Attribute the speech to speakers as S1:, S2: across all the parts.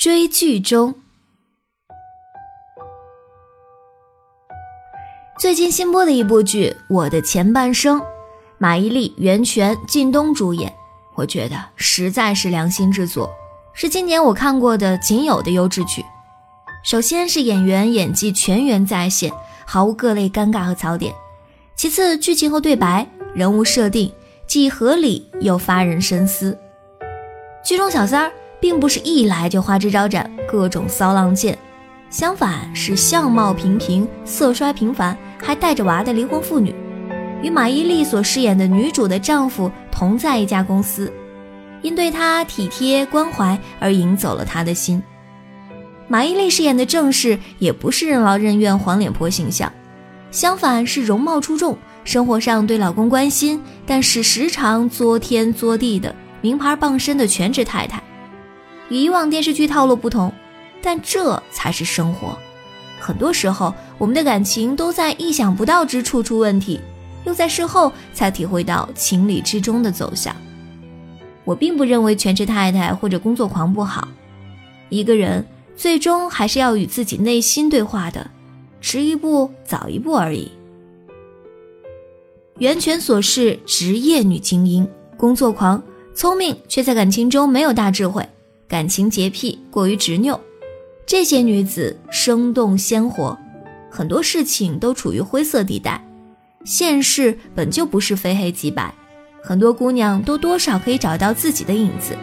S1: 追剧中。最近新播的一部剧《我的前半生》，马伊琍、袁泉、靳东主演，我觉得实在是良心之作，是今年我看过的仅有的优质剧。首先是演员演技全员在线，毫无各类尴尬和槽点；其次剧情和对白、人物设定既合理又发人深思。剧中小三儿并不是一来就花枝招展、各种骚浪贱。相反是相貌平平、色衰平凡，还带着娃的离婚妇女，与马伊琍所饰演的女主的丈夫同在一家公司，因对她体贴关怀而赢走了她的心。马伊琍饰演的正室也不是任劳任怨、黄脸婆形象，相反是容貌出众、生活上对老公关心，但是时常作天作地的名牌傍身的全职太太。与以往电视剧套路不同。但这才是生活。很多时候，我们的感情都在意想不到之处出问题，又在事后才体会到情理之中的走向。我并不认为全职太太或者工作狂不好，一个人最终还是要与自己内心对话的，迟一步早一步而已。袁泉所示，职业女精英，工作狂，聪明，却在感情中没有大智慧，感情洁癖，过于执拗。这些女子生动鲜活，很多事情都处于灰色地带。现实本就不是非黑即白，很多姑娘都多少可以找到自己的影子。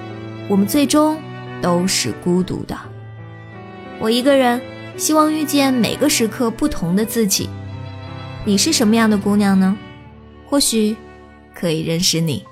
S1: 我们最终都是孤独的。我一个人，希望遇见每个时刻不同的自己。你是什么样的姑娘呢？或许可以认识你。